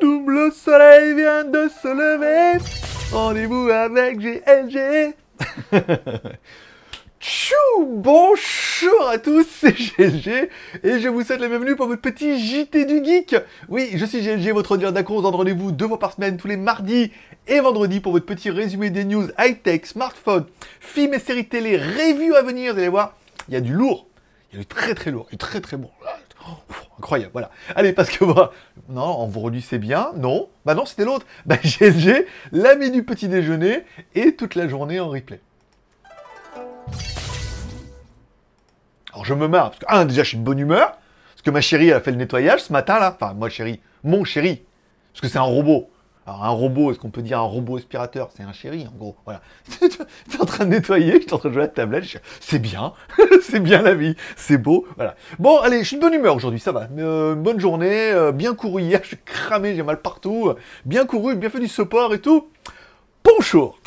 Toudoum, le soleil vient de se lever. Rendez-vous avec GLG. Tchou Bonjour à tous, c'est GLG et je vous souhaite la bienvenue pour votre petit JT du Geek. Oui, je suis GLG, votre auditeur d'accord, on donne rendez-vous deux fois par semaine, tous les mardis et vendredis pour votre petit résumé des news high-tech, smartphone, films et séries télé, reviews à venir, vous allez voir, il y a du lourd, il y a du très très lourd, du très très bon. Incroyable, voilà. Allez, parce que moi, non, en vendredi c'est bien, non, bah non, c'était l'autre. Bah GLG, l'ami du petit déjeuner et toute la journée en replay. Alors je me marre, parce que, un, déjà je suis de bonne humeur, parce que ma chérie, elle a fait le nettoyage ce matin là, enfin moi chérie, mon chéri, parce que c'est un robot. Alors un robot, est-ce qu'on peut dire un robot aspirateur? C'est un chéri en gros, voilà. tu es en train de nettoyer, je suis en train de jouer à la tablette, c'est bien, c'est bien la vie, c'est beau, voilà. Bon allez, je suis de bonne humeur aujourd'hui, ça va. Euh, bonne journée, euh, bien couru hier, je suis cramé, j'ai mal partout, bien couru, bien fait du support et tout. Bonjour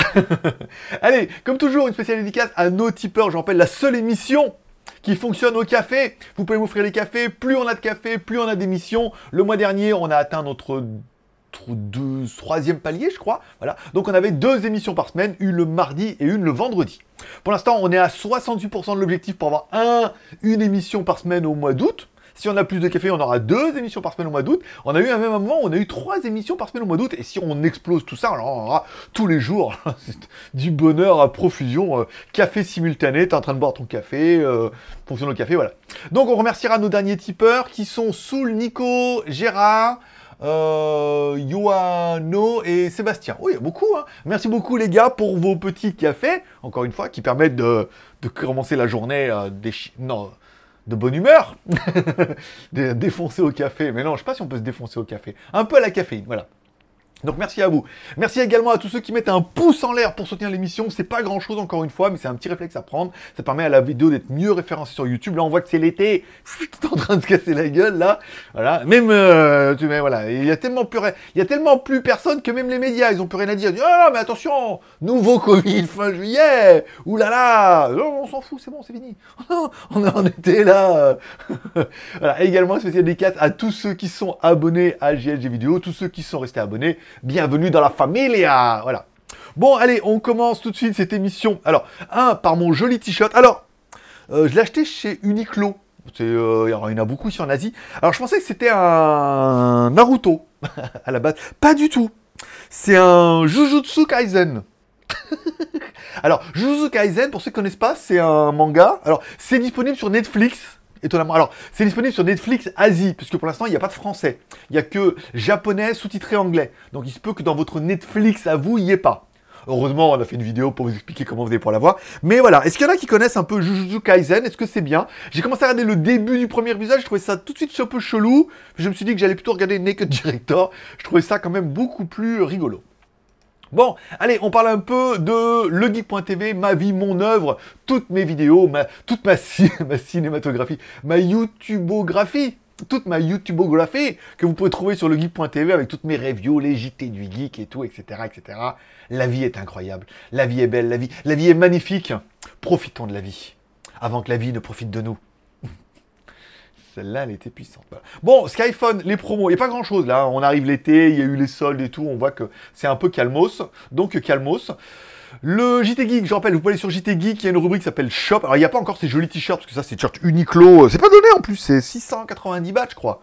Allez, comme toujours, une spéciale dédicace à nos tipeurs. Je rappelle la seule émission qui fonctionne au café. Vous pouvez m'offrir les cafés. Plus on a de café, plus on a d'émissions. Le mois dernier, on a atteint notre deux, troisième palier, je crois. Voilà. Donc on avait deux émissions par semaine, une le mardi et une le vendredi. Pour l'instant, on est à 68% de l'objectif pour avoir un, une émission par semaine au mois d'août. Si on a plus de café, on aura deux émissions par semaine au mois d'août. On a eu un même moment, on a eu trois émissions par semaine au mois d'août. Et si on explose tout ça, alors on aura tous les jours du bonheur à profusion. Euh, café simultané, t'es en train de boire ton café, euh, fonctionne au café, voilà. Donc on remerciera nos derniers tipeurs qui sont Soul, Nico, Gérard. Euh, Yoano et Sébastien. Oui, il y a beaucoup. Hein. Merci beaucoup les gars pour vos petits cafés, encore une fois, qui permettent de, commencer la journée euh. Non, de bonne humeur, défoncer au café. Mais non, je sais pas si on peut se défoncer au café. Un peu à la caféine, voilà. Donc merci à vous. Merci également à tous ceux qui mettent un pouce en l'air pour soutenir l'émission. C'est pas grand chose encore une fois, mais c'est un petit réflexe à prendre. Ça permet à la vidéo d'être mieux référencée sur YouTube. Là, on voit que c'est l'été. Tout en train de se casser la gueule là. Voilà. Même euh, tu mets voilà. Il y a tellement plus il y a tellement plus personne que même les médias, ils ont plus rien à dire. Ils disent, oh mais attention, nouveau Covid fin juillet. Ouh là là. on s'en fout, c'est bon, c'est fini. on en était là. voilà. Également spécial dédicace à tous ceux qui sont abonnés à GLG vidéo, tous ceux qui sont restés abonnés bienvenue dans la familia. Voilà. Bon, allez, on commence tout de suite cette émission. Alors, un, par mon joli t-shirt. Alors, euh, je l'ai acheté chez Uniqlo. Euh, il y en a beaucoup ici en Asie. Alors, je pensais que c'était un Naruto à la base. Pas du tout. C'est un Jujutsu Kaisen. Alors, Jujutsu Kaisen, pour ceux qui ne connaissent pas, c'est un manga. Alors, c'est disponible sur Netflix étonnamment. Alors, c'est disponible sur Netflix Asie, puisque pour l'instant, il n'y a pas de français. Il n'y a que japonais sous-titré anglais. Donc, il se peut que dans votre Netflix à vous, il n'y ait pas. Heureusement, on a fait une vidéo pour vous expliquer comment vous allez pour la voir. Mais voilà, est-ce qu'il y en a qui connaissent un peu Jujutsu Kaisen? Est-ce que c'est bien? J'ai commencé à regarder le début du premier épisode, je trouvais ça tout de suite un peu chelou. Je me suis dit que j'allais plutôt regarder Naked Director. Je trouvais ça quand même beaucoup plus rigolo. Bon, allez, on parle un peu de legeek.tv, ma vie, mon œuvre, toutes mes vidéos, toute ma, ma cinématographie, ma YouTubeographie, toute ma YouTubeographie que vous pouvez trouver sur legeek.tv avec toutes mes reviews, les JT du geek et tout, etc., etc. La vie est incroyable, la vie est belle, la vie est magnifique. Profitons de la vie avant que la vie ne profite de nous. Celle-là, elle était puissante. Bon, Skyphone, les promos, il n'y a pas grand-chose là. On arrive l'été, il y a eu les soldes et tout. On voit que c'est un peu calmos. Donc, calmos. Le JT Geek, je rappelle, vous pouvez aller sur JT Geek, il y a une rubrique qui s'appelle Shop. Alors, il n'y a pas encore ces jolis t-shirts, parce que ça, c'est t-shirt Uniqlo. C'est pas donné en plus, c'est 690 bahts, je crois.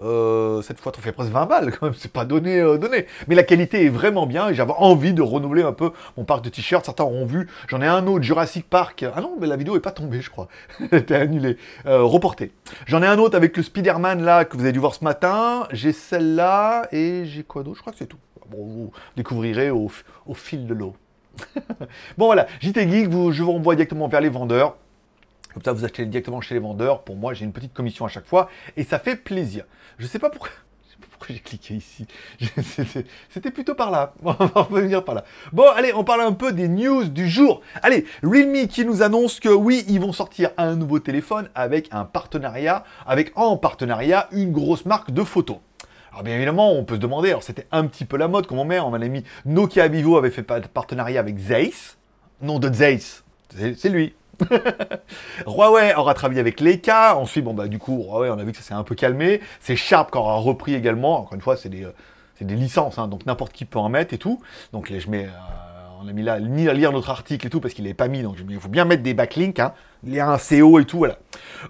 Euh, cette fois, on fait presque 20 balles quand même, c'est pas donné, euh, donné. Mais la qualité est vraiment bien et j'avais envie de renouveler un peu mon parc de t-shirts. Certains auront vu, j'en ai un autre, Jurassic Park. Ah non, mais la vidéo est pas tombée, je crois. Elle était annulée, euh, reportée. J'en ai un autre avec le Spider-Man là que vous avez dû voir ce matin. J'ai celle-là et j'ai quoi d'autre? Je crois que c'est tout. Bon, vous découvrirez au, fil de l'eau. bon voilà, JT Geek, je vous renvoie directement vers les vendeurs. Comme ça, vous achetez directement chez les vendeurs. Pour moi, j'ai une petite commission à chaque fois et ça fait plaisir. Je sais pas pourquoi. Pourquoi j'ai cliqué ici C'était plutôt par là. On va revenir par là. Bon, allez, on parle un peu des news du jour. Allez, Realme qui nous annonce que oui, ils vont sortir un nouveau téléphone avec un partenariat, avec en partenariat une grosse marque de photos. Alors bien évidemment, on peut se demander, alors c'était un petit peu la mode comme on met, on m'a mis Nokia Vivo avait fait partenariat avec Zeiss, nom de Zeiss, c'est lui, Huawei aura travaillé avec Leica. Ensuite, bon, bah, du coup, Huawei, on a vu que ça s'est un peu calmé. C'est Sharp qui aura repris également. Encore une fois, c'est des, euh, licences, hein, donc n'importe qui peut en mettre et tout. Donc je mets, euh, on a mis là, ni à lire notre article et tout, parce qu'il n'est pas mis, donc il faut bien mettre des backlinks, hein, il a un CO et tout, voilà.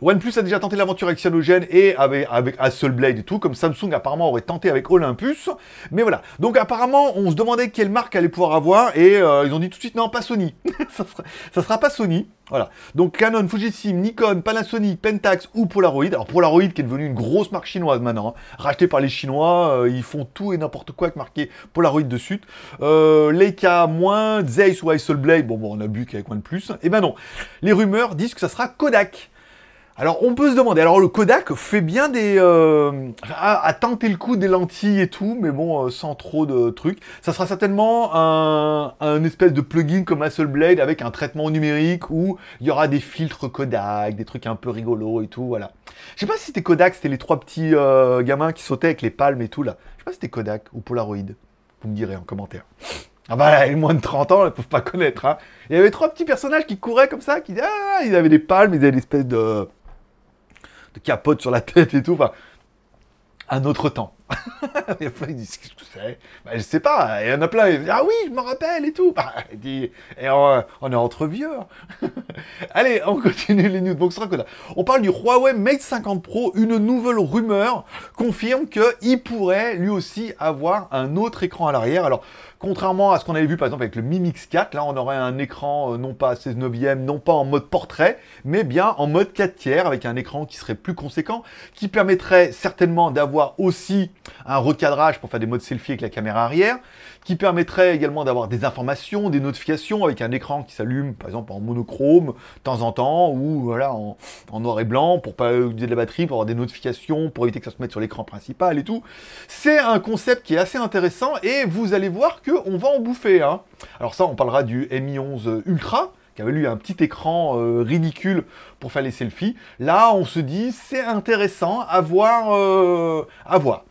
OnePlus a déjà tenté l'aventure avec Cyanogen et avec, avec Hasselblad et tout, comme Samsung apparemment aurait tenté avec Olympus. Mais voilà. Donc apparemment, on se demandait quelle marque allait pouvoir avoir et euh, ils ont dit tout de suite non, pas Sony. ça, sera, sera pas Sony. Voilà. Donc Canon, Fujifilm, Nikon, Panasonic, Pentax ou Polaroid. Alors Polaroid qui est devenu une grosse marque chinoise maintenant, hein. rachetée par les Chinois, euh, ils font tout et n'importe quoi avec marqué Polaroid dessus. Euh, Leica moins, Zeiss ou Hasselblad, bon, bon on a bu qu'avec OnePlus. Et eh ben non, les rumeurs disent que ça sera Kodak. Alors on peut se demander, alors le Kodak fait bien des... Euh, à, tenter le coup des lentilles et tout, mais bon, euh, sans trop de trucs. Ça sera certainement un, un, espèce de plugin comme Hasselblad avec un traitement numérique où il y aura des filtres Kodak, des trucs un peu rigolos et tout, voilà. Je sais pas si c'était Kodak, c'était les trois petits euh, gamins qui sautaient avec les palmes et tout là. Je sais pas si c'était Kodak ou Polaroid. Vous me direz en commentaire. Ah bah, les moins de 30 ans, ils peuvent pas connaître. Hein. Il y avait trois petits personnages qui couraient comme ça, qui ah, ils avaient des palmes, ils avaient des espèces de, de capote sur la tête et tout. Enfin, un autre temps. il qu'est-ce que c'est? Bah, Je sais pas, il y en a plein, ah oui, je me rappelle et tout. Il dit, on, est entre vieux. Allez, on continue les news. Donc, on parle du Huawei Mate 50 Pro. Une nouvelle rumeur confirme qu'il pourrait lui aussi avoir un autre écran à l'arrière. Alors, Contrairement à ce qu'on avait vu par exemple avec le Mi Mix 4, là on aurait un écran euh, non pas à 16 neuvième, non pas en mode portrait, mais bien en mode 4 tiers avec un écran qui serait plus conséquent, qui permettrait certainement d'avoir aussi un recadrage pour faire des modes selfie avec la caméra arrière, qui permettrait également d'avoir des informations, des notifications avec un écran qui s'allume par exemple en monochrome de temps en temps ou voilà en, noir et blanc pour pas utiliser de la batterie, pour avoir des notifications, pour éviter que ça se mette sur l'écran principal et tout. C'est un concept qui est assez intéressant et vous allez voir que on va en bouffer. Hein. Alors ça, on parlera du Mi 11 Ultra qui avait lui un petit écran euh, ridicule pour faire les selfies. Là, on se dit, c'est intéressant à voir, euh, à voir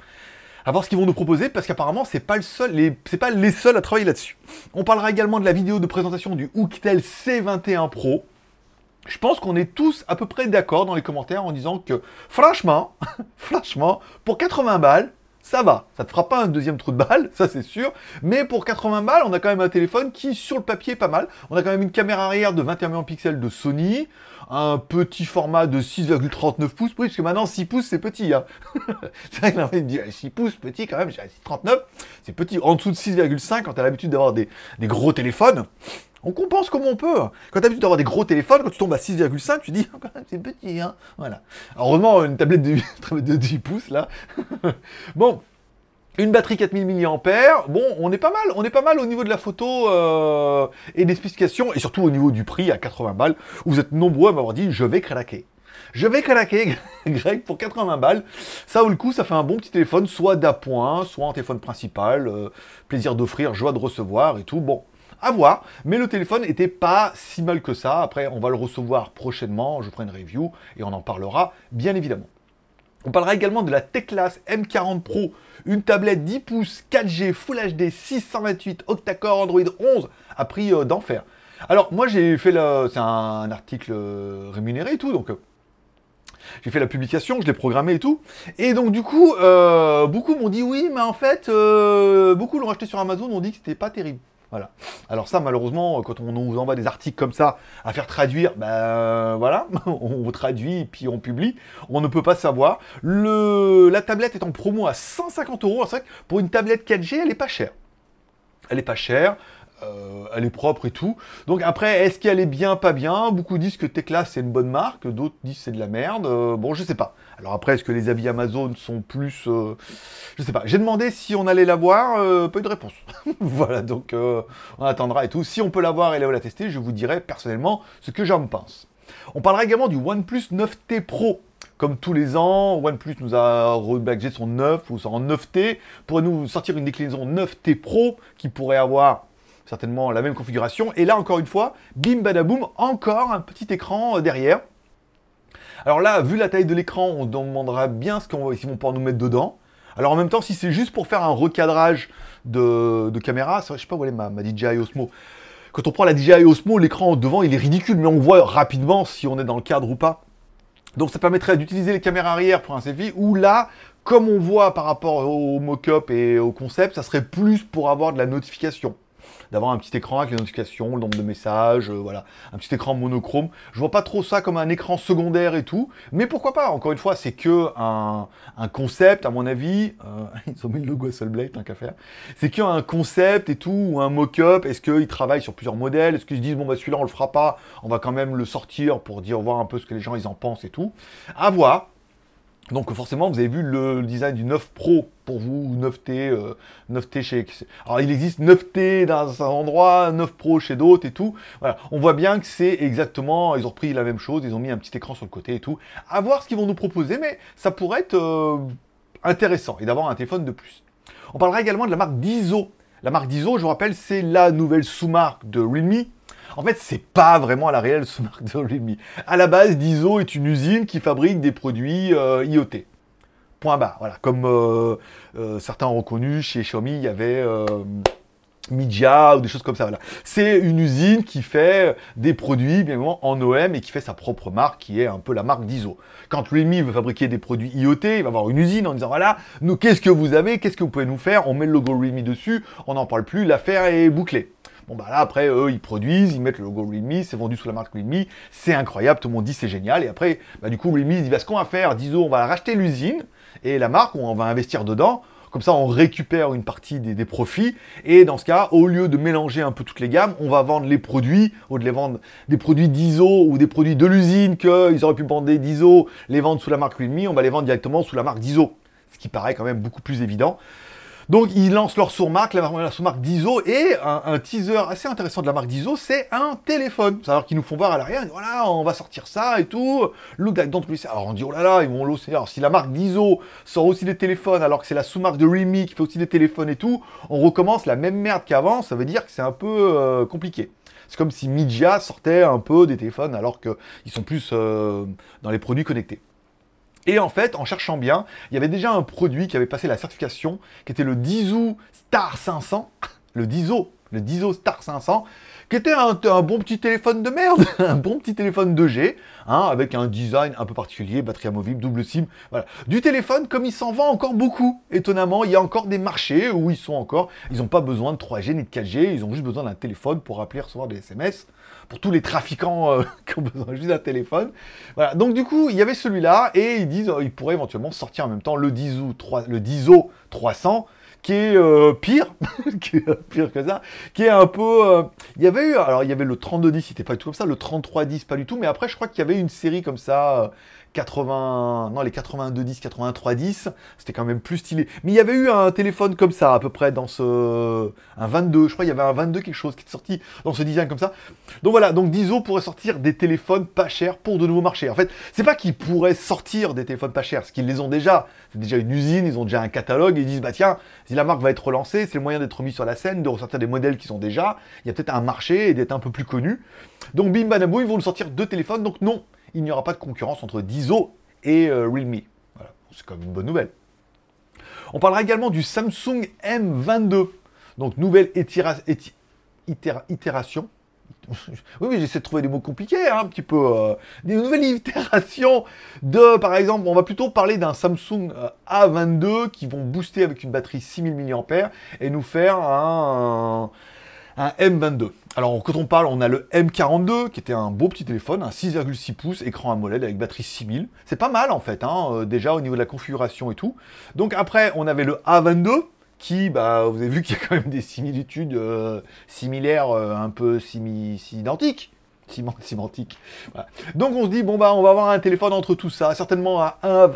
à voir ce qu'ils vont nous proposer, parce qu'apparemment, c'est pas pas les seuls à travailler là-dessus. On parlera également de la vidéo de présentation du Hooktel C21 Pro. Je pense qu'on est tous à peu près d'accord dans les commentaires en disant que, franchement, franchement, pour 80 balles, ça va. Ça te fera pas un deuxième trou de balle, ça c'est sûr. Mais pour 80 balles, on a quand même un téléphone qui, sur le papier, est pas mal. On a quand même une caméra arrière de 21 millions de pixels de Sony un petit format de 6,39 pouces. Oui, que maintenant 6 pouces c'est petit. Hein. c'est vrai que dit 6 pouces, petit quand même, j'ai 6,39. C'est petit. En dessous de 6,5 quand tu l'habitude d'avoir des, gros téléphones. On compense comme on peut. Quand tu as l'habitude d'avoir des gros téléphones, quand tu tombes à 6,5, tu dis, c'est petit. Hein. Voilà. heureusement, une tablette de 10 pouces là. bon, une batterie 4000 mAh, bon, on est pas mal, on est pas mal au niveau de la photo euh, et des spécifications, et surtout au niveau du prix à 80 balles, vous êtes nombreux à m'avoir dit je vais craquer. Je vais craquer, Greg, pour 80 balles. Ça vaut le coup, ça fait un bon petit téléphone, soit d'appoint, soit en téléphone principal, euh, plaisir d'offrir, joie de recevoir et tout. Bon, à voir, mais le téléphone n'était pas si mal que ça. Après, on va le recevoir prochainement, je ferai une review et on en parlera bien évidemment. On parlera également de la Teclas M40 Pro, une tablette 10 pouces 4G Full HD 628 octa-core Android 11 à prix euh, d'enfer. Alors moi j'ai fait le... c'est un article euh, rémunéré et tout, donc euh, j'ai fait la publication, je l'ai programmé et tout. Et donc du coup, beaucoup m'ont dit oui, mais en fait, beaucoup l'ont acheté sur Amazon, ont dit que c'était pas terrible. Voilà. Alors ça, malheureusement, quand on nous envoie des articles comme ça à faire traduire, ben voilà, on traduit puis on publie. On ne peut pas savoir. La tablette est en promo à 150 euros. C'est vrai que pour une tablette 4G, elle est pas chère. Elle est pas chère. Euh, elle est propre et tout. Donc après, est-ce qu'elle est bien, pas bien? Beaucoup disent que Tecla c'est une bonne marque, d'autres disent c'est de la merde. Euh, bon, je sais pas. Alors après, est-ce que les avis Amazon sont plus... Euh, je sais pas. J'ai demandé si on allait la voir, pas eu de réponse. voilà, donc on attendra et tout. Si on peut la voir et la tester, je vous dirai personnellement ce que j'en pense. On parlera également du OnePlus 9T Pro. Comme tous les ans, OnePlus nous a rebadgé son 9 ou son 9T pour nous sortir une déclinaison 9T Pro qui pourrait avoir certainement la même configuration. Et là, encore une fois, bim badaboum, encore un petit écran euh, derrière. Alors là, vu la taille de l'écran, on demandera bien ce qu'ils vont pouvoir nous mettre dedans. Alors en même temps, si c'est juste pour faire un recadrage de, caméra, je sais pas où elle est ma, ma DJI Osmo. Quand on prend la DJI Osmo, l'écran devant, il est ridicule, mais on voit rapidement si on est dans le cadre ou pas. Donc ça permettrait d'utiliser les caméras arrière pour un selfie, ou là, comme on voit par rapport au mock-up et au concept, ça serait plus pour avoir de la notification d'avoir un petit écran avec les notifications, le nombre de messages, euh, voilà, un petit écran monochrome. Je vois pas trop ça comme un écran secondaire et tout, mais pourquoi pas? Encore une fois, c'est que un, concept, à mon avis. Euh, ils ont mis le logo Soulblade, tant qu'à faire. C'est qu'un concept et tout, ou un mock-up. Est-ce qu'ils travaillent sur plusieurs modèles? Est-ce qu'ils se disent bon bah celui-là on le fera pas, on va quand même le sortir pour dire voir un peu ce que les gens ils en pensent et tout. À voir. Donc forcément, vous avez vu le design du 9 Pro pour vous, 9T, 9T euh, chez... Alors il existe 9T dans un endroit, 9 Pro chez d'autres et tout. Voilà, on voit bien que c'est exactement, ils ont repris la même chose, ils ont mis un petit écran sur le côté et tout. À voir ce qu'ils vont nous proposer, mais ça pourrait être euh, intéressant et d'avoir un téléphone de plus. On parlera également de la marque Diso. La marque Diso, je vous rappelle, c'est la nouvelle sous-marque de Realme en fait, c'est pas vraiment la réelle sous-marque de Realme. À la base, Diso est une usine qui fabrique des produits euh, IoT. Point barre. Voilà. Comme euh, euh, certains ont reconnu, chez Xiaomi, il y avait Media ou des choses comme ça. C'est une usine qui fait des produits, bien évidemment, en OM et qui fait sa propre marque, qui est un peu la marque d'ISO. Quand Realme veut fabriquer des produits IoT, il va avoir une usine en disant voilà, nous, qu'est-ce que vous avez, qu'est-ce que vous pouvez nous faire? On met le logo Realme dessus, on n'en parle plus, l'affaire est bouclée. Bon bah là après eux ils produisent, ils mettent le logo Realme, c'est vendu sous la marque Realme, c'est incroyable, tout le monde dit c'est génial. Et après bah, du coup Realme dit bah, ce qu'on va faire, disons on va racheter l'usine et la marque, on va investir dedans. Comme ça, on récupère une partie des, profits. Et dans ce cas, au lieu de mélanger un peu toutes les gammes, on va vendre les produits, ou de les vendre des produits d'ISO ou des produits de l'usine qu'ils auraient pu vendre d'ISO, les vendre sous la marque Realme, on va les vendre directement sous la marque d'ISO. Ce qui paraît quand même beaucoup plus évident. Donc ils lancent leur sous-marque, la, sous-marque d'ISO, et un, teaser assez intéressant de la marque d'ISO, c'est un téléphone. Alors qu'ils nous font voir à l'arrière, voilà, on va sortir ça et tout. Look like don't Alors on dit, oh là là, ils vont l'osser. Alors si la marque d'ISO sort aussi des téléphones, alors que c'est la sous-marque de Remy qui fait aussi des téléphones et tout, on recommence la même merde qu'avant, ça veut dire que c'est un peu euh, compliqué. C'est comme si Media sortait un peu des téléphones alors qu'ils sont plus euh, dans les produits connectés. Et en fait, en cherchant bien, il y avait déjà un produit qui avait passé la certification, qui était le Dizo Star 500, le Dizo, le Dizo Star 500, qui était un, bon petit téléphone de merde, un bon petit téléphone 2G, hein, avec un design un peu particulier, batterie amovible, double SIM, voilà. Du téléphone comme il s'en vend encore beaucoup, étonnamment, il y a encore des marchés où ils sont encore, ils n'ont pas besoin de 3G ni de 4G, ils ont juste besoin d'un téléphone pour appeler, recevoir des SMS, pour tous les trafiquants euh, qui ont besoin juste d'un téléphone. Voilà. Donc du coup, il y avait celui-là et ils disent qu'ils pourraient éventuellement sortir en même temps le Dizo, 3, le Dizo 300 qui est euh, pire, qui est pire que ça, qui est un peu. Euh, il y avait eu, alors il y avait le 3210, c'était pas du tout comme ça, le 3310 pas du tout, mais après je crois qu'il y avait une série comme ça, 80, non les 8210, 8310, c'était quand même plus stylé. Mais il y avait eu un téléphone comme ça à peu près dans ce, un 22, je crois il y avait un 22 quelque chose qui est sorti dans ce design comme ça. Donc voilà, donc Diso pourrait sortir des téléphones pas chers pour de nouveaux marchés. En fait, c'est pas qu'ils pourraient sortir des téléphones pas chers, parce qu'ils les ont déjà. C'est déjà une usine, ils ont déjà un catalogue, ils disent bah tiens, si la marque va être relancée, c'est le moyen d'être mis sur la scène, de ressortir des modèles qui sont déjà. Il y a peut-être un marché et d'être un peu plus connu. Donc bim bam ils vont sortir deux téléphones. Donc non, il n'y aura pas de concurrence entre Dizo et euh, Realme. Voilà, c'est comme une bonne nouvelle. On parlera également du Samsung M22. Donc, nouvelle itération. Oui, oui, j'essaie de trouver des mots compliqués, hein, un petit peu. Euh, des nouvelles itérations de, par exemple, on va plutôt parler d'un Samsung euh, A22 qui vont booster avec une batterie 6000 mAh et nous faire un, un M22. Alors quand on parle, on a le M42 qui était un beau petit téléphone, un 6,6 pouces, écran AMOLED avec batterie 6000. C'est pas mal en fait, hein, euh, déjà au niveau de la configuration et tout. Donc après, on avait le A22 qui, bah, vous avez vu qu'il y a quand même des similitudes euh, similaires, euh, un peu simi identiques. Cimentique. Donc on se dit, bon bah on va avoir un téléphone entre tout ça, certainement un,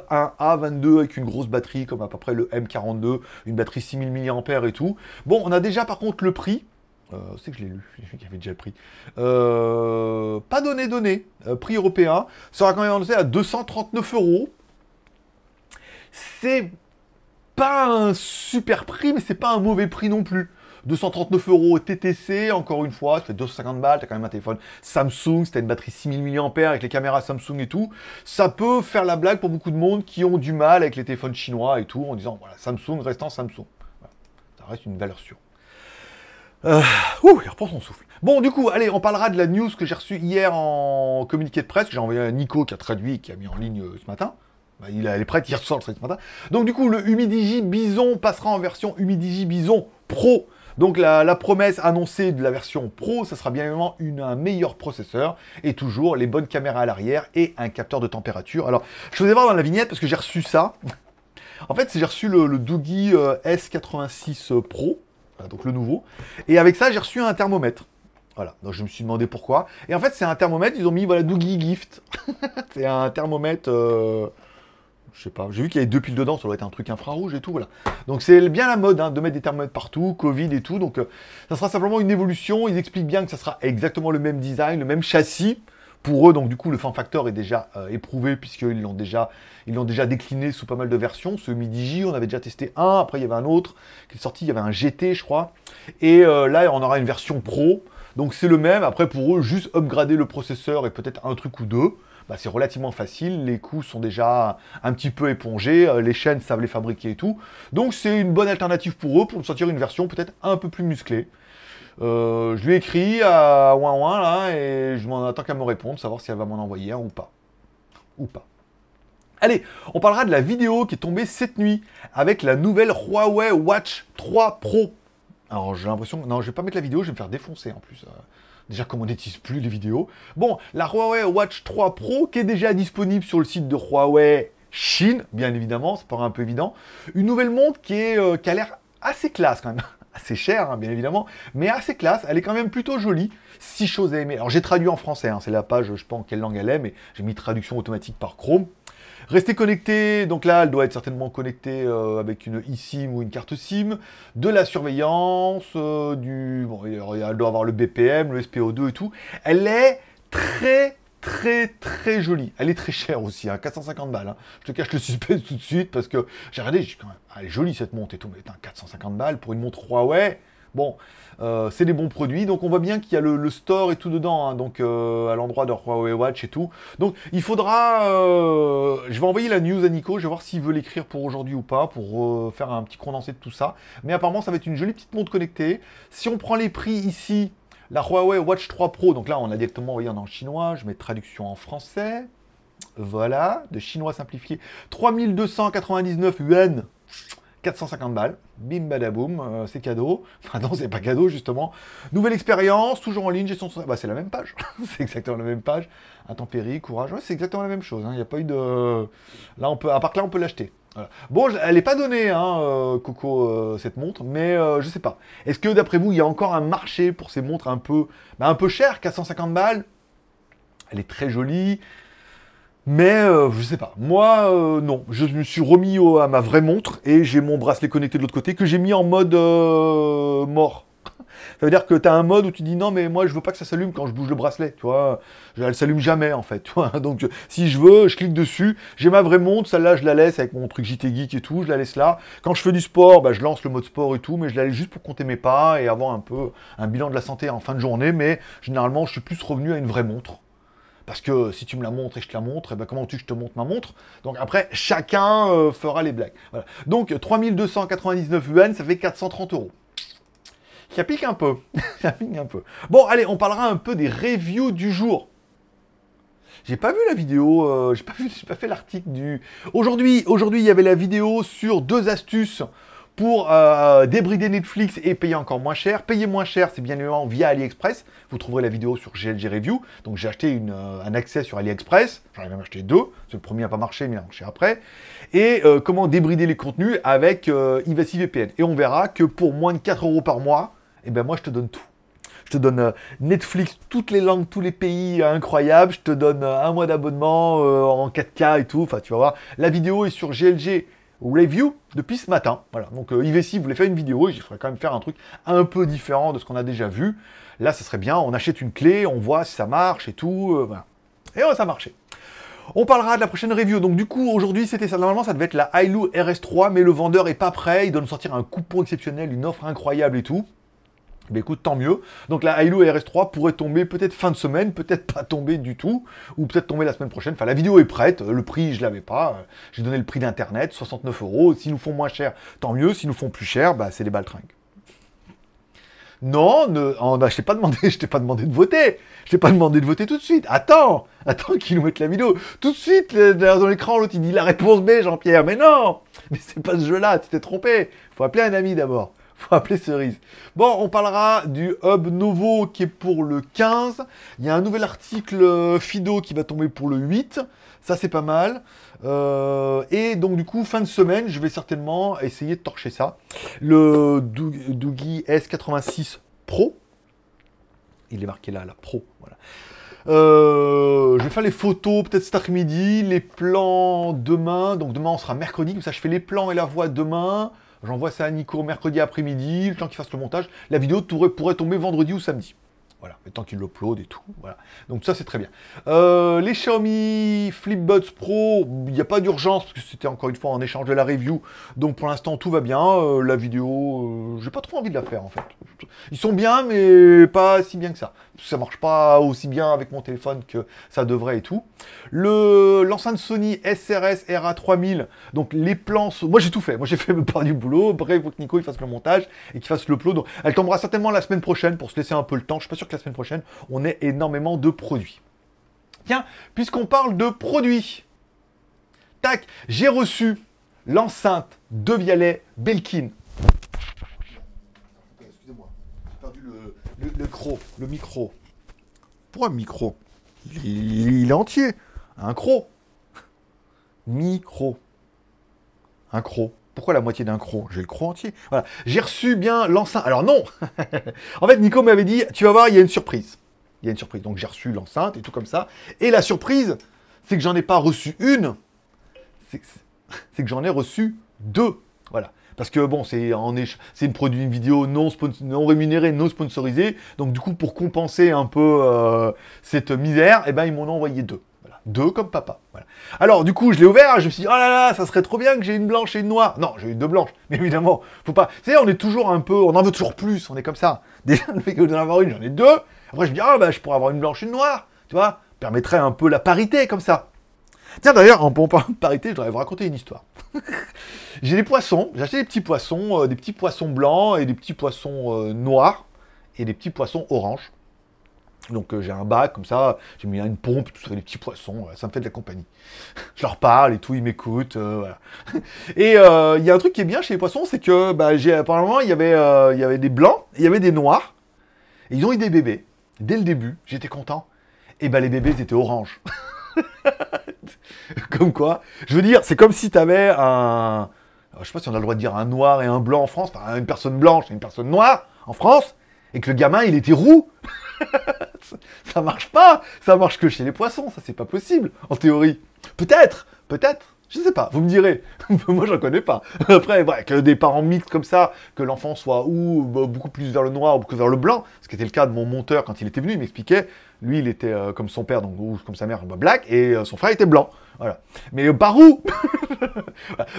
un A22 avec une grosse batterie comme à peu près le M42, une batterie 6000 mAh et tout. Bon, on a déjà par contre le prix, euh, c'est que je l'ai lu, y avait déjà le. Euh, pas donné, donné. Euh, prix européen. Sera quand même annoncé à 239 euros. C'est pas un super prix, mais c'est pas un mauvais prix non plus. 239 euros TTC, encore une fois, ça fait 250 balles, t'as quand même un téléphone Samsung, c'était une batterie 6000 mAh avec les caméras Samsung et tout. Ça peut faire la blague pour beaucoup de monde qui ont du mal avec les téléphones chinois et tout, en disant voilà, Samsung restant Samsung. Ça reste une valeur sûre. Euh, ouh, il reprend son souffle. Bon, du coup, allez, on parlera de la news que j'ai reçue hier en communiqué de presse, que j'ai envoyé à Nico qui a traduit, qui a mis en ligne euh, ce matin. Bah, il, est prête, il ressort ce matin. Donc du coup, le Humidigi Bison passera en version Humidigi Bison Pro. Donc la, promesse annoncée de la version Pro, ça sera bien évidemment un meilleur processeur et toujours les bonnes caméras à l'arrière et un capteur de température. Alors, je vais voir dans la vignette parce que j'ai reçu ça. en fait, j'ai reçu le, le Doogie euh, S86 Pro, donc le nouveau. Et avec ça, j'ai reçu un thermomètre. Voilà, donc je me suis demandé pourquoi. Et en fait, c'est un thermomètre, ils ont mis, voilà, Doogie Gift. c'est un thermomètre... Euh, je sais pas. J'ai vu qu'il y avait deux piles dedans, ça doit être un truc infrarouge et tout, voilà. Donc c'est bien la mode hein, de mettre des thermomètres partout, Covid et tout. Donc euh, ça sera simplement une évolution. Ils expliquent bien que ça sera exactement le même design, le même châssis. Pour eux, donc du coup, le form factor est déjà euh, éprouvé puisqu'ils l'ont déjà, ils l'ont déjà décliné sous pas mal de versions. Ce Midi J, on avait déjà testé un, après il y avait un autre qui est sorti, il y avait un GT, je crois. Et euh, là, on aura une version Pro. Donc c'est le même. Après, pour eux, juste upgrader le processeur et peut-être un truc ou deux. Bah, c'est relativement facile, les coûts sont déjà un petit peu épongés, euh, les chaînes savent les fabriquer et tout. Donc c'est une bonne alternative pour eux pour sortir une version peut-être un peu plus musclée. Euh, je lui ai écrit à Ouin Ouin là et je m'en attends qu'elle me réponde, savoir si elle va m'en envoyer un ou pas. Ou pas. Allez, on parlera de la vidéo qui est tombée cette nuit avec la nouvelle Huawei Watch 3 Pro. Alors j'ai l'impression... Non, je vais pas mettre la vidéo, je vais me faire défoncer en plus. Euh. Déjà qu'on monétise plus les vidéos. Bon, la Huawei Watch 3 Pro qui est déjà disponible sur le site de Huawei Chine, bien évidemment, ça paraît un peu évident. Une nouvelle montre qui, euh, qui a l'air assez classe quand même. Assez chère, hein, bien évidemment, mais assez classe. Elle est quand même plutôt jolie. Six choses à aimer. Alors j'ai traduit en français, hein, c'est la page, je sais pas en quelle langue elle est, mais j'ai mis traduction automatique par Chrome. Restez connecté, donc là, elle doit être certainement connectée euh, avec une eSIM ou une carte SIM, de la surveillance, euh, du... Bon, elle doit avoir le BPM, le SPO2 et tout. Elle est très très très jolie. Elle est très chère aussi, hein, 450 balles. Hein. Je te cache le suspense tout de suite parce que j'ai regardé, quand même, elle est jolie cette montre et tout, mais 450 balles pour une montre Huawei. Bon, euh, c'est des bons produits, donc on voit bien qu'il y a le, store et tout dedans, hein, donc euh, à l'endroit de Huawei Watch et tout. Donc il faudra, euh, je vais envoyer la news à Nico, je vais voir s'il veut l'écrire pour aujourd'hui ou pas, pour faire un petit condensé de tout ça. Mais apparemment ça va être une jolie petite montre connectée. Si on prend les prix ici, la Huawei Watch 3 Pro, donc là on a directement envoyé en chinois, je mets traduction en français. Voilà, de chinois simplifié. 3299 yuan 450 balles, bim badaboum, euh, c'est cadeau. Enfin non, c'est pas cadeau justement. Nouvelle expérience, toujours en ligne, gestion de bah, c'est la même page. c'est exactement la même page. Intempérie, courage, c'est exactement la même chose. Hein. Il n'y a pas eu de. Là, on peut, à part que là, on peut l'acheter. Bon, elle n'est pas donnée, hein, euh, Coco, euh, cette montre, mais je sais pas. Est-ce que d'après vous, il y a encore un marché pour ces montres un peu, bah, un peu chères, 450 balles? Elle est très jolie. Mais euh, je sais pas. Moi, euh, non. Je me suis remis à ma vraie montre et j'ai mon bracelet connecté de l'autre côté que j'ai mis en mode euh, mort. Ça veut dire que tu as un mode où tu dis non, mais moi je veux pas que ça s'allume quand je bouge le bracelet, tu vois. Elle s'allume jamais en fait, tu vois. Donc si je veux, je clique dessus. J'ai ma vraie montre, celle-là je la laisse avec mon truc JT Geek et tout, je la laisse là. Quand je fais du sport, bah, je lance le mode sport et tout, mais je la laisse juste pour compter mes pas et avoir un peu un bilan de la santé en fin de journée. Mais généralement, je suis plus revenu à une vraie montre. Parce que si tu me la montres et je te la montre, et eh ben comment tu je te montre ma montre? Donc après, chacun euh, fera les blagues. Donc 3299 yuan, ça fait 430 euros. Ça pique un peu. un peu. Bon, allez, on parlera un peu des reviews du jour. J'ai pas vu la vidéo, euh, j'ai pas pas fait l'article du. Aujourd'hui, il y avait la vidéo sur deux astuces pour euh, débrider Netflix et payer encore moins cher. Payer moins cher, c'est bien évidemment via AliExpress. Vous trouverez la vidéo sur GLG Review. Donc j'ai acheté euh, un accès sur AliExpress. J'en ai même acheté deux. Le premier n'a pas marché, mais il a marché après. Et euh, comment débrider les contenus avec Ivasi VPN. Et on verra que pour moins de 4 euros par mois, eh ben moi je te donne tout. Je te donne Netflix, toutes les langues, tous les pays incroyables. Je te donne un mois d'abonnement en 4K et tout. Enfin, tu vas voir. La vidéo est sur GLG review depuis ce matin. Voilà, donc euh, IVC voulait faire une vidéo il faudrait quand même faire un truc un peu différent de ce qu'on a déjà vu. Là, ça serait bien, on achète une clé, on voit si ça marche et tout. Euh, voilà. Et ça a marché. On parlera de la prochaine review. Donc du coup, aujourd'hui, c'était ça. Normalement, ça devait être la Hailu RS3, mais le vendeur est pas prêt. Il doit nous sortir un coupon exceptionnel, une offre incroyable et tout. Mais écoute, tant mieux. Donc la Hilo RS3 pourrait tomber peut-être fin de semaine, peut-être pas tomber du tout, ou peut-être tomber la semaine prochaine. Enfin, la vidéo est prête, le prix, je l'avais pas. J'ai donné le prix d'internet, 69 euros. S'ils nous font moins cher, tant mieux. S'ils nous font plus cher, bah, c'est des baltringues. Non, ne, oh, je t'ai pas demandé, je t'ai pas demandé de voter. Je t'ai pas demandé de voter tout de suite. Attends, attends qu'il nous mette la vidéo. Tout de suite, dans l'écran, l'autre il dit la réponse B, Jean-Pierre. Mais non, mais c'est pas ce jeu-là, tu t'es trompé. Faut appeler un ami d'abord. Faut appeler Cerise. Bon, on parlera du Hub Novo qui est pour le 15. Il y a un nouvel article euh, Fido qui va tomber pour le 8. Ça, c'est pas mal. Euh, et donc, du coup, fin de semaine, je vais certainement essayer de torcher ça. Le Doogie S86 Pro. Il est marqué là, la Pro. Voilà. Euh, je vais faire les photos peut-être cet après-midi, les plans demain. Donc demain on sera mercredi, comme ça je fais les plans et la voix demain. J'envoie ça à Nico mercredi après-midi, le temps qu'il fasse le montage. La vidéo pourrait tomber vendredi ou samedi. Voilà, le temps qu'il l'upload et tout. Voilà. Donc ça, c'est très bien. Euh, les Xiaomi Flipbuds Pro, il n'y a pas d'urgence, parce que c'était encore une fois en échange de la review. Donc pour l'instant, tout va bien. Euh, la vidéo, euh, j'ai pas trop envie de la faire, en fait. Ils sont bien, mais pas si bien que ça. Ça marche pas aussi bien avec mon téléphone que ça devrait et tout. Le L'enceinte Sony SRS RA3000, donc les plans... Moi, j'ai tout fait. Moi, j'ai fait me part du boulot. Bref, que Nico il fasse le montage et qu'il fasse l'upload. Donc, elle tombera certainement la semaine prochaine pour se laisser un peu le temps. Je suis pas sûr la semaine prochaine, on ait énormément de produits. Tiens, puisqu'on parle de produits, tac, j'ai reçu l'enceinte de Vialet Belkin. Excusez-moi, j'ai perdu le, le, micro, le micro. Pour un micro? Il, est entier. Un cro. Micro. Un cro. Pourquoi la moitié d'un cro? J'ai le cro entier. Voilà. J'ai reçu bien l'enceinte. Alors non En fait, Nico m'avait dit, tu vas voir, il y a une surprise. Il y a une surprise. Donc j'ai reçu l'enceinte et tout comme ça. Et la surprise, c'est que j'en ai pas reçu une. C'est que j'en ai reçu deux. Voilà. Parce que bon, c'est c'est une produit une vidéo non, rémunérée, non sponsorisée. Donc du coup, pour compenser un peu euh, cette misère, eh ben, ils m'en envoyé deux. Deux comme papa. Alors, du coup, je l'ai ouvert, je me suis dit, oh là là, ça serait trop bien que j'ai une blanche et une noire. Non, j'ai eu deux blanches, mais évidemment, faut pas. Sais, on est toujours un peu, on en veut toujours plus, on est comme ça. Déjà, le fait que d'en avoir une, j'en ai deux. Après, je me dis, ah, bah, je pourrais avoir une blanche et une noire, tu vois, permettrait un peu la parité comme ça. Tiens, d'ailleurs, en parlant de parité, je voudrais vous raconter une histoire. j'ai des poissons, j'ai acheté des petits poissons, euh, des petits poissons blancs et des petits poissons euh, noirs et des petits poissons oranges. Donc euh, j'ai un bac comme ça, j'ai mis une pompe, tout ça, des petits poissons, ça me fait de la compagnie. je leur parle et tout, ils m'écoutent. Et il y a un truc qui est bien chez les poissons, c'est que bah, j'ai apparemment il y avait il y avait des blancs, il y avait des noirs, et ils ont eu des bébés. Dès le début, j'étais content. Et bah les bébés étaient oranges. comme quoi, je veux dire, c'est comme si tu avais un je sais pas si on a le droit de dire un noir et un blanc en France, enfin une personne blanche et une personne noire en France, et que le gamin il était roux. ça marche pas. Ça marche que chez les poissons. Ça, c'est pas possible, en théorie. Peut-être, peut-être. Je sais pas, vous me direz. Moi, j'en connais pas. Après, que des parents mixtes comme ça, que l'enfant soit ou bah, beaucoup plus vers le noir ou beaucoup vers le blanc, ce qui était le cas de mon monteur quand il était venu, il m'expliquait. Lui, il était euh, comme son père, donc ou comme sa mère, bah, black, et euh, son frère était blanc. Voilà. Mais euh, par où?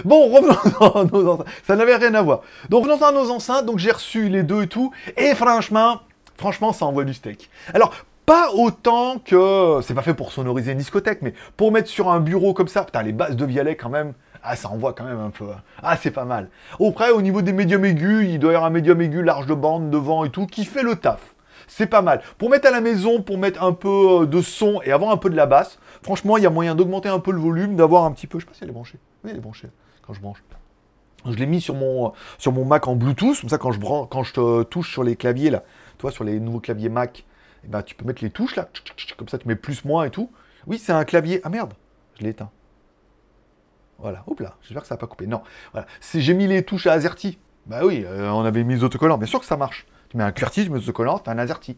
Bon, revenons à nos enceintes. Ça n'avait rien à voir. Donc, revenons à nos enceintes. Donc, j'ai reçu les deux et tout. Et franchement, Franchement, ça envoie du steak. Alors, pas autant que... C'est pas fait pour sonoriser une discothèque, mais pour mettre sur un bureau comme ça, putain, les bases de Vialet quand même, ah, ça envoie quand même un peu. Ah, c'est pas mal. Après, au niveau des médiums aigus, il doit y avoir un médium aigu large de bande devant et tout, qui fait le taf. C'est pas mal. Pour mettre à la maison, pour mettre un peu euh, de son et avoir un peu de la basse, franchement, il y a moyen d'augmenter un peu le volume, d'avoir un petit peu... Je sais pas si elle est branchée. Oui, elle est branchée, quand je branche. Je l'ai mis sur mon, sur mon Mac en Bluetooth, comme ça quand je, quand je touche sur les claviers là, toi sur les nouveaux claviers Mac, eh ben, tu peux mettre les touches là, comme ça tu mets plus, moins et tout. Oui, c'est un clavier. Ah merde, je l'ai éteint. Voilà, hop là, j'espère que ça n'a pas coupé. Non, voilà. J'ai mis les touches à AZERTY. Bah oui, euh, on avait mis les autocollants, bien sûr que ça marche. Tu mets un QWERTY, tu mets les autocollants, as un AZERTY.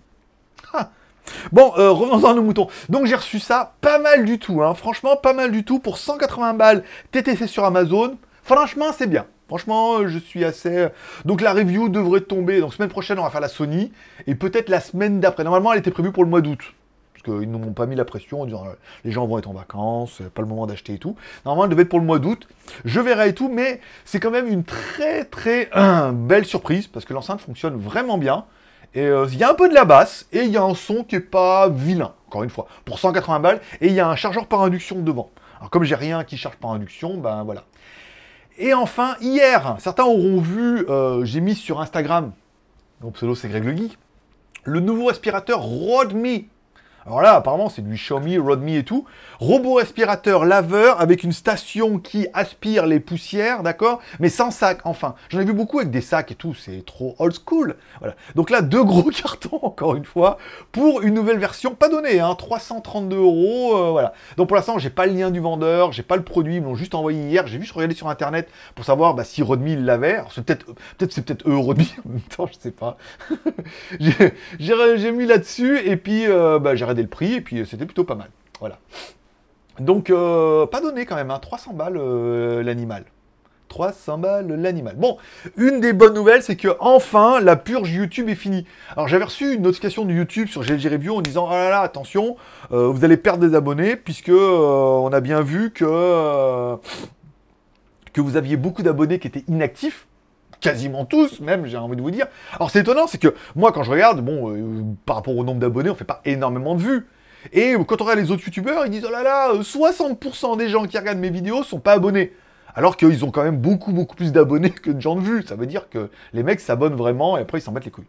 Bon, euh, revenons à nos moutons. Donc j'ai reçu ça, pas mal du tout, hein. franchement pas mal du tout, pour 180 balles TTC sur Amazon. Franchement, c'est bien. Franchement, je suis assez... Donc la review devrait tomber. Donc semaine prochaine, on va faire la Sony. Et peut-être la semaine d'après. Normalement, elle était prévue pour le mois d'août. Parce qu'ils ne m'ont pas mis la pression en disant euh, les gens vont être en vacances, pas le moment d'acheter et tout. Normalement, elle devait être pour le mois d'août. Je verrai et tout. Mais c'est quand même une très très belle surprise. Parce que l'enceinte fonctionne vraiment bien. Et euh, il y a un peu de la basse. Et il y a un son qui est pas vilain. Encore une fois. Pour 180 balles. Et il y a un chargeur par induction devant. Alors comme j'ai rien qui charge par induction, ben voilà. Et enfin, hier, certains auront vu, euh, j'ai mis sur Instagram Mon pseudo, c'est Greg le Geek. Le nouveau aspirateur Rodme alors là, apparemment, c'est du Xiaomi, Rodme et tout. Robot aspirateur laveur avec une station qui aspire les poussières, d'accord Mais sans sac, enfin. J'en ai vu beaucoup avec des sacs et tout, c'est trop old school. Voilà. Donc là, deux gros cartons, encore une fois, pour une nouvelle version, pas donnée, hein, 332 euros, euh, voilà. Donc pour l'instant, j'ai pas le lien du vendeur, j'ai pas le produit, ils m'ont juste envoyé hier, j'ai juste regardé sur internet pour savoir bah, si Rodme il l'avait. C'est peut-être, peut-être c'est peut-être eux Rodme, en même temps, je sais pas. j'ai mis là-dessus et puis euh, bah, j'ai le prix, et puis euh, c'était plutôt pas mal. Voilà. Donc, euh, pas donné quand même, hein, 300 balles euh, l'animal. 300 balles l'animal. Bon, une des bonnes nouvelles, c'est que enfin la purge YouTube est finie. Alors j'avais reçu une notification de YouTube sur GLG Review en disant là là attention, vous allez perdre des abonnés puisque on a bien vu que que vous aviez beaucoup d'abonnés qui étaient inactifs quasiment tous, même, j'ai envie de vous dire. Alors c'est étonnant, c'est que moi, quand je regarde, bon, euh, par rapport au nombre d'abonnés, on fait pas énormément de vues. Et quand on regarde les autres youtubeurs, ils disent, oh là là, 60% des gens qui regardent mes vidéos sont pas abonnés. Alors qu'ils ont quand même beaucoup, beaucoup plus d'abonnés que de gens de vues. Ça veut dire que les mecs s'abonnent vraiment et après ils s'en battent les couilles.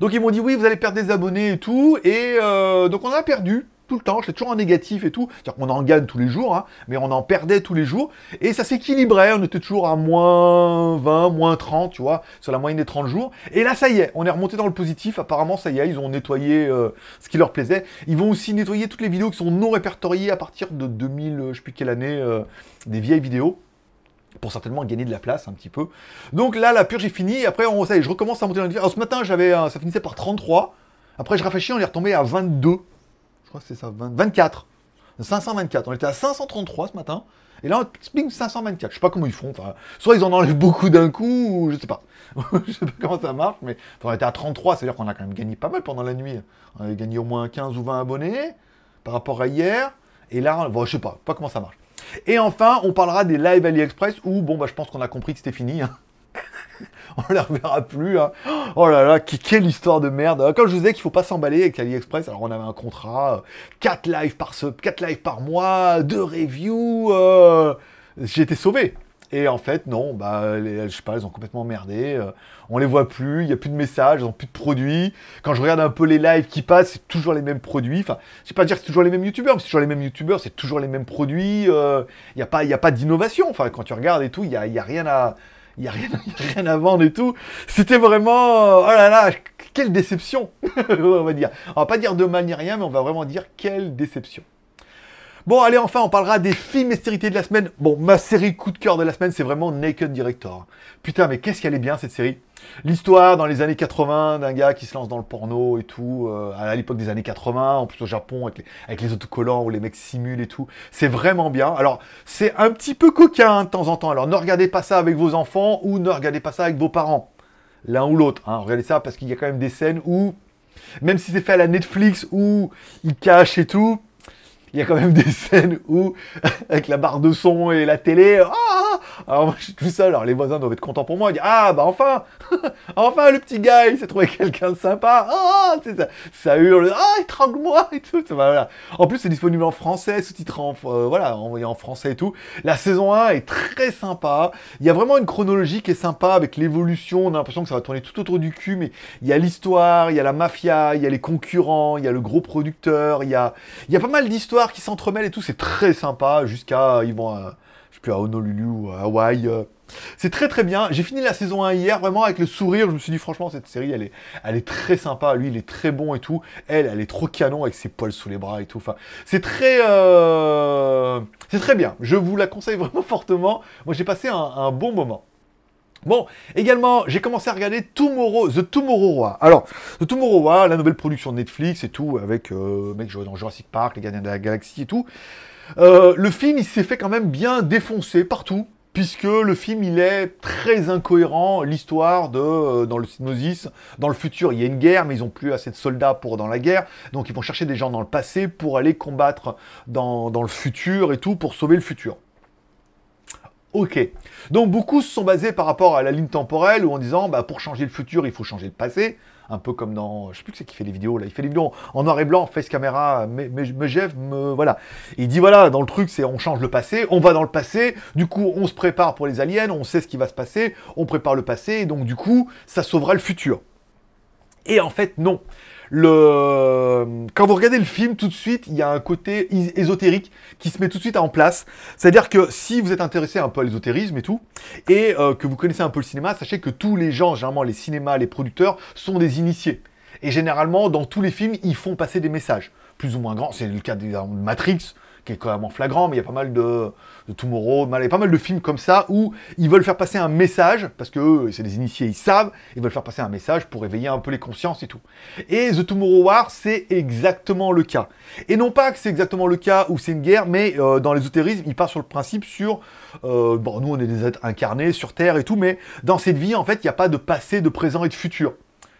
Donc ils m'ont dit, oui, vous allez perdre des abonnés et tout. Et euh, donc on a perdu tout le temps, j'étais toujours en négatif et tout. C'est-à-dire qu'on en gagne tous les jours, hein, mais on en perdait tous les jours. Et ça s'équilibrait, on était toujours à moins 20, moins 30, tu vois, sur la moyenne des 30 jours. Et là, ça y est, on est remonté dans le positif. Apparemment, ça y est, ils ont nettoyé euh, ce qui leur plaisait. Ils vont aussi nettoyer toutes les vidéos qui sont non répertoriées à partir de 2000, euh, je sais plus quelle année, euh, des vieilles vidéos pour certainement gagner de la place un petit peu. Donc là, la purge est finie. Après, on, ça je recommence à monter dans le Alors ce matin, j'avais, ça finissait par 33. Après, je rafraîchis, on est retombé à 22 c'est ça, 24. 524. On était à 533 ce matin. Et là, on 524. Je sais pas comment ils font. Soit ils en enlèvent beaucoup d'un coup, ou je sais pas. je sais pas comment ça marche, mais on était à 33, c'est-à-dire qu'on a quand même gagné pas mal pendant la nuit. On avait gagné au moins 15 ou 20 abonnés par rapport à hier. Et là, je sais pas, pas comment ça marche. Et enfin, on parlera des lives AliExpress où, bon, bah, je pense qu'on a compris que c'était fini. Hein. on ne les reverra plus. Hein. Oh là là, quelle histoire de merde. Comme je vous disais qu'il faut pas s'emballer avec AliExpress, alors on avait un contrat, 4 euh, lives par, ce, 4 lives par mois, 2 reviews, euh, j'étais sauvé. Et en fait, non, bah, je sais pas, elles ont complètement merdé. Euh, on les voit plus, il n'y a plus de messages, ils n'ont plus de produits. Quand je regarde un peu les lives qui passent, c'est toujours les mêmes produits. Enfin, je sais pas dire que c'est toujours les mêmes youtubeurs, mais c'est toujours les mêmes youtubeurs, c'est toujours les mêmes produits. Il n'y a pas, pas d'innovation. Quand tu regardes et tout, il n'y y a rien à il n'y a, rien à vendre et tout. C'était vraiment, oh là là, quelle déception, on va dire. On va pas dire de mal ni rien, mais on va vraiment dire quelle déception. Bon, allez, enfin, on parlera des films mystérités de la semaine. Bon, ma série coup de cœur de la semaine, c'est vraiment Naked Director. Putain, mais qu'est-ce qu'elle est bien, cette série? L'histoire dans les années 80 d'un gars qui se lance dans le porno et tout, euh, à l'époque des années 80, en plus au Japon, avec les, autocollants où les mecs simulent et tout. C'est vraiment bien. Alors, c'est un petit peu coquin de temps en temps. Alors, ne regardez pas ça avec vos enfants ou ne regardez pas ça avec vos parents. L'un ou l'autre. Hein. Regardez ça parce qu'il y a quand même des scènes où, même si c'est fait à la Netflix, où ils cachent et tout, il y a quand même des scènes où, avec la barre de son et la télé, ah, alors moi je suis tout seul, alors les voisins doivent être contents pour moi, ils disent ah bah enfin, enfin le petit gars il s'est trouvé quelqu'un de sympa, ah ça, ça hurle, ah étrangle-moi et tout, voilà. En plus c'est disponible en français, sous-titré en, euh, voilà, envoyé en français et tout. La saison 1 est très sympa, il y a vraiment une chronologie qui est sympa avec l'évolution, on a l'impression que ça va tourner tout autour du cul, mais il y a l'histoire, il y a la mafia, il y a les concurrents, il y a le gros producteur, il y a, il y a pas mal d'histoires qui s'entremêlent et tout, c'est très sympa, jusqu'à, ils vont à Honolulu ou à Hawaï. Euh. C'est très très bien. J'ai fini la saison 1 hier, vraiment avec le sourire. Je me suis dit, franchement, cette série, elle est, elle est très sympa. Lui, il est très bon et tout. Elle, elle est trop canon avec ses poils sous les bras et tout. Enfin, c'est très, euh, c'est très bien. Je vous la conseille vraiment fortement. Moi, j'ai passé un bon moment. Bon, également, j'ai commencé à regarder Tomorrow, The Tomorrow War. Alors, The Tomorrow War, la nouvelle production de Netflix et tout, avec euh, mec jouait dans Jurassic Park, les Gardiens de la Galaxie et tout. Euh, le film, il s'est fait quand même bien défoncer partout, puisque le film, il est très incohérent. L'histoire de, euh, dans le Synosis, dans le futur, il y a une guerre, mais ils ont plus assez de soldats pour dans la guerre, donc ils vont chercher des gens dans le passé pour aller combattre dans, le futur et tout, pour sauver le futur. Ok. Donc beaucoup se sont basés par rapport à la ligne temporelle ou en disant bah pour changer le futur il faut changer le passé. Un peu comme dans, je sais plus c'est qui fait les vidéos là, il fait les vidéos en noir et blanc, face caméra, me, me, me, voilà. Il dit voilà, dans le truc c'est on change le passé, on va dans le passé, du coup on se prépare pour les aliens, on sait ce qui va se passer, on prépare le passé, et donc du coup ça sauvera le futur. Et en fait non le... quand vous regardez le film, tout de suite, il y a un côté ésotérique qui se met tout de suite en place. C'est-à-dire que si vous êtes intéressé un peu à l'ésotérisme et tout, et euh, que vous connaissez un peu le cinéma, sachez que tous les gens, généralement les cinémas, les producteurs, sont des initiés. Et généralement, dans tous les films, ils font passer des messages, plus ou moins grands. C'est le cas de Matrix, qui est quand même flagrant, mais il y a pas mal de, de Tomorrow, il y a pas mal de films comme ça où ils veulent faire passer un message, parce que eux, c'est des initiés, ils savent, ils veulent faire passer un message pour éveiller un peu les consciences et tout. Et The Tomorrow War, c'est exactement le cas. Et non pas que c'est exactement le cas où c'est une guerre, mais euh, dans l'ésotérisme, il part sur le principe sur, euh, bon, nous on est des êtres incarnés sur Terre et tout, mais dans cette vie, en fait, il n'y a pas de passé, de présent et de futur.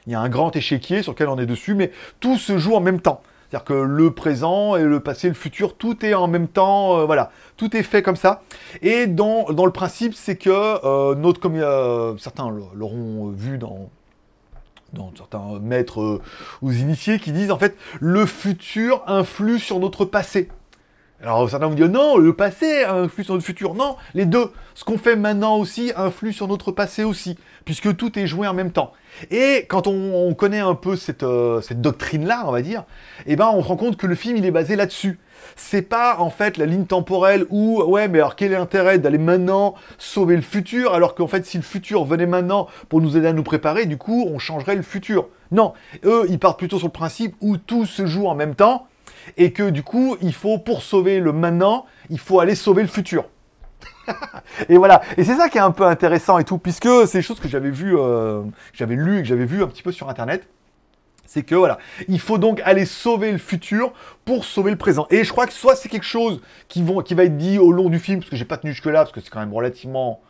Il y a un grand échiquier sur lequel on est dessus, mais tout se joue en même temps. C'est-à-dire que le présent et le passé, le futur, tout est en même temps, euh, voilà, tout est fait comme ça. Et dans, le principe, c'est que euh, notre, comme euh, certains l'auront vu dans, dans certains maîtres ou initiés qui disent en fait, le futur influe sur notre passé. Alors certains vont dire non, le passé influe sur notre futur. Non, les deux. Ce qu'on fait maintenant aussi influe sur notre passé aussi, puisque tout est joué en même temps. Et quand on, connaît un peu cette, euh, cette doctrine-là, on va dire, eh ben on se rend compte que le film il est basé là-dessus. C'est pas en fait la ligne temporelle où ouais mais alors quel est l'intérêt d'aller maintenant sauver le futur alors qu'en fait si le futur venait maintenant pour nous aider à nous préparer, du coup on changerait le futur. Non, eux ils partent plutôt sur le principe où tout se joue en même temps et que du coup, il faut, pour sauver le maintenant, il faut aller sauver le futur. et voilà, et c'est ça qui est un peu intéressant et tout, puisque c'est des choses que j'avais vu, euh, j'avais lu et que j'avais vu un petit peu sur internet. C'est que voilà, il faut donc aller sauver le futur pour sauver le présent. Et je crois que soit c'est quelque chose qui, vont, qui va être dit au long du film, parce que j'ai pas tenu jusque-là, parce que c'est quand même relativement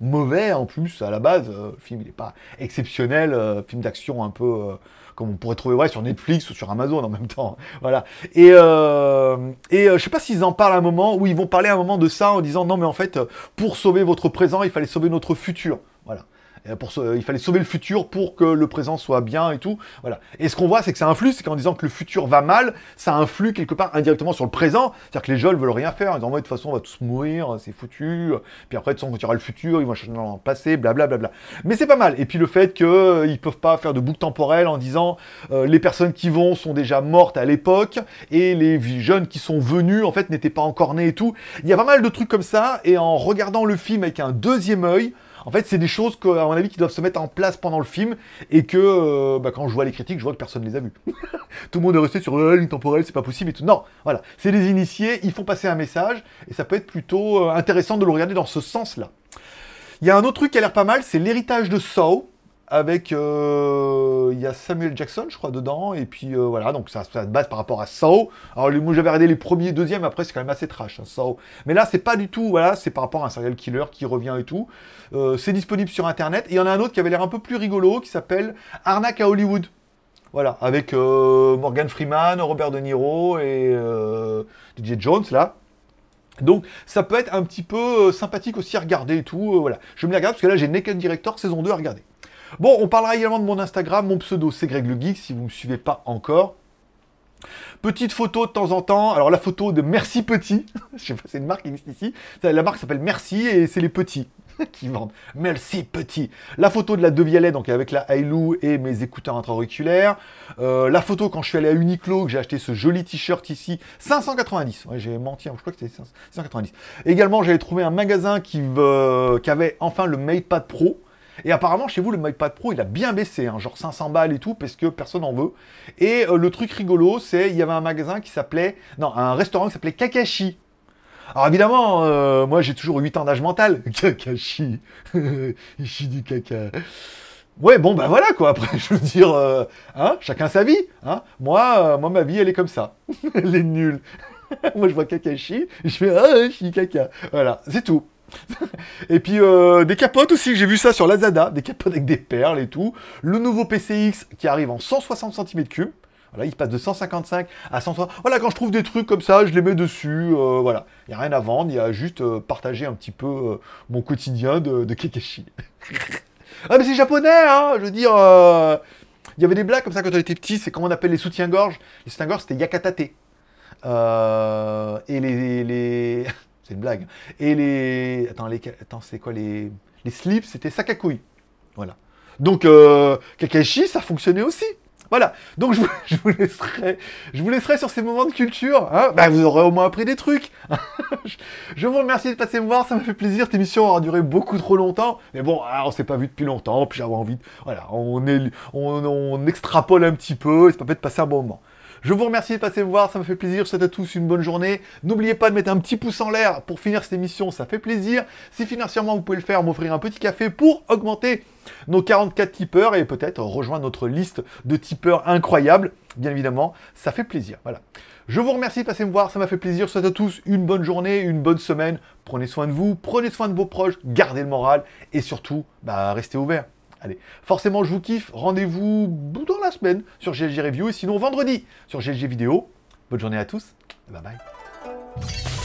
mauvais en plus à la base. Euh, le film il n'est pas exceptionnel, euh, film d'action un peu comme on pourrait trouver ouais, sur Netflix ou sur Amazon en même temps. Voilà. Et, euh, et euh, je sais pas s'ils en parlent à un moment, où ils vont parler à un moment de ça en disant non mais en fait, pour sauver votre présent, il fallait sauver notre futur. Voilà. Euh, il fallait sauver le futur pour que le présent soit bien et tout. Voilà. Et ce qu'on voit, c'est que ça influe, c'est qu'en disant que le futur va mal, ça influe quelque part indirectement sur le présent. C'est-à-dire que les jeunes veulent rien faire. Ils disant, de toute façon, on va tous mourir, c'est foutu. Puis après, de toute façon, il y aura le futur, ils vont changer dans le passé, blablabla. Mais c'est pas mal. Et puis le fait qu'ils euh, ne peuvent pas faire de boucle temporelle en disant euh, les personnes qui vont sont déjà mortes à l'époque et les jeunes qui sont venus, en fait, n'étaient pas encore nés et tout. Il y a pas mal de trucs comme ça. Et en regardant le film avec un deuxième œil, en fait, c'est des choses, à mon avis, qui doivent se mettre en place pendant le film et que euh, bah, quand je vois les critiques, je vois que personne ne les a vus. tout le monde est resté sur euh, l'intemporel, c'est pas possible et tout. Non, voilà, c'est des initiés, ils font passer un message et ça peut être plutôt euh, intéressant de le regarder dans ce sens-là. Il y a un autre truc qui a l'air pas mal, c'est l'héritage de Saw avec euh, il y a Samuel Jackson je crois dedans et puis euh, voilà donc ça, ça base par rapport à Saw alors moi j'avais regardé les premiers deuxièmes après c'est quand même assez trash hein, Saw mais là c'est pas du tout voilà c'est par rapport à un serial killer qui revient et tout. Euh, c'est disponible sur internet et il y en a un autre qui avait l'air un peu plus rigolo qui s'appelle Arnaque à Hollywood. Voilà avec Morgan Freeman Robert De Niro et DJ Jones là. Donc ça peut être un petit peu sympathique aussi à regarder et tout, voilà. Je me les regarde parce que là j'ai Naked Director saison 2 à regarder. Bon, on parlera également de mon Instagram, mon pseudo c'est Greg le Geek, si vous ne me suivez pas encore. Petite photo de temps en temps. Alors la photo de Merci Petit. Je sais pas, c'est une marque qui existe ici. La marque s'appelle Merci et c'est les petits qui vendent. Merci Petit. La photo de la Devialet, donc avec la Hailou et mes écouteurs intra-auriculaires. Euh, la photo quand je suis allé à Uniqlo, que j'ai acheté ce joli t-shirt ici. 590. Ouais, j'ai menti, hein, je crois que c'était 590. Également, j'avais trouvé un magasin qui, qui avait enfin le MatePad Pro. Et apparemment, chez vous, le MatePad Pro, il a bien baissé, hein, genre 500 balles et tout, parce que personne n'en veut. Et euh, le truc rigolo, c'est il y avait un magasin qui s'appelait, non, un restaurant qui s'appelait Kakashi. Alors évidemment, euh, moi j'ai toujours 8 ans d'âge mental. Kakashi, ici du caca. Ouais, bon, bah voilà quoi. Après, je veux dire, euh, hein, chacun sa vie. Hein. Moi, ma vie, elle est comme ça. elle est nulle. moi, je vois Kakashi, je fais ah, suis caca. Voilà, c'est tout. et puis euh, des capotes aussi, j'ai vu ça sur Lazada, des capotes avec des perles et tout. Le nouveau PCX qui arrive en 160 cm3. Voilà, il passe de 155 à 160. Voilà, quand je trouve des trucs comme ça, je les mets dessus. euh, voilà, il n'y a rien à vendre, il y a juste euh, partager un petit peu mon quotidien de, de Kekeshi. ah, mais c'est japonais, hein Je veux dire, il y avait des blagues comme ça quand on était petit, c'est comment on appelle les soutiens-gorge. Les soutiens-gorge, c'était yakatate. Et les. les... c'est une blague. Et les. Attends, les... Attends c'est quoi les. Les slips, c'était sakakui. Voilà. Donc, euh, Kakashi, ça fonctionnait aussi. Voilà. Donc, je vous, laisserai, je vous laisserai sur ces moments de culture. Hein bah, vous aurez au moins appris des trucs. je, vous remercie de passer me voir. Ça me fait plaisir. Cette émission aura duré beaucoup trop longtemps. Mais bon, ah, on s'est pas vu depuis longtemps. Puis j'avais envie. De, voilà. On, est, on, on extrapole un petit peu. Ça peut de passer un bon moment. Je vous remercie de passer me voir, ça me fait plaisir. Je souhaite à tous une bonne journée. N'oubliez pas de mettre un petit pouce en l'air pour finir cette émission, ça fait plaisir. Si financièrement vous pouvez le faire, m'offrir un petit café pour augmenter nos 44 tipeurs et peut-être rejoindre notre liste de tipeurs incroyables. Bien évidemment, ça fait plaisir. Voilà. Je vous remercie de passer me voir, ça m'a fait plaisir. Je souhaite à tous une bonne journée, une bonne semaine. Prenez soin de vous, prenez soin de vos proches, gardez le moral et surtout, bah, restez ouverts. Forcément, je vous kiffe. Rendez-vous dans la semaine sur GLG Review et sinon vendredi sur GLG Vidéo. Bonne journée à tous. Bye bye.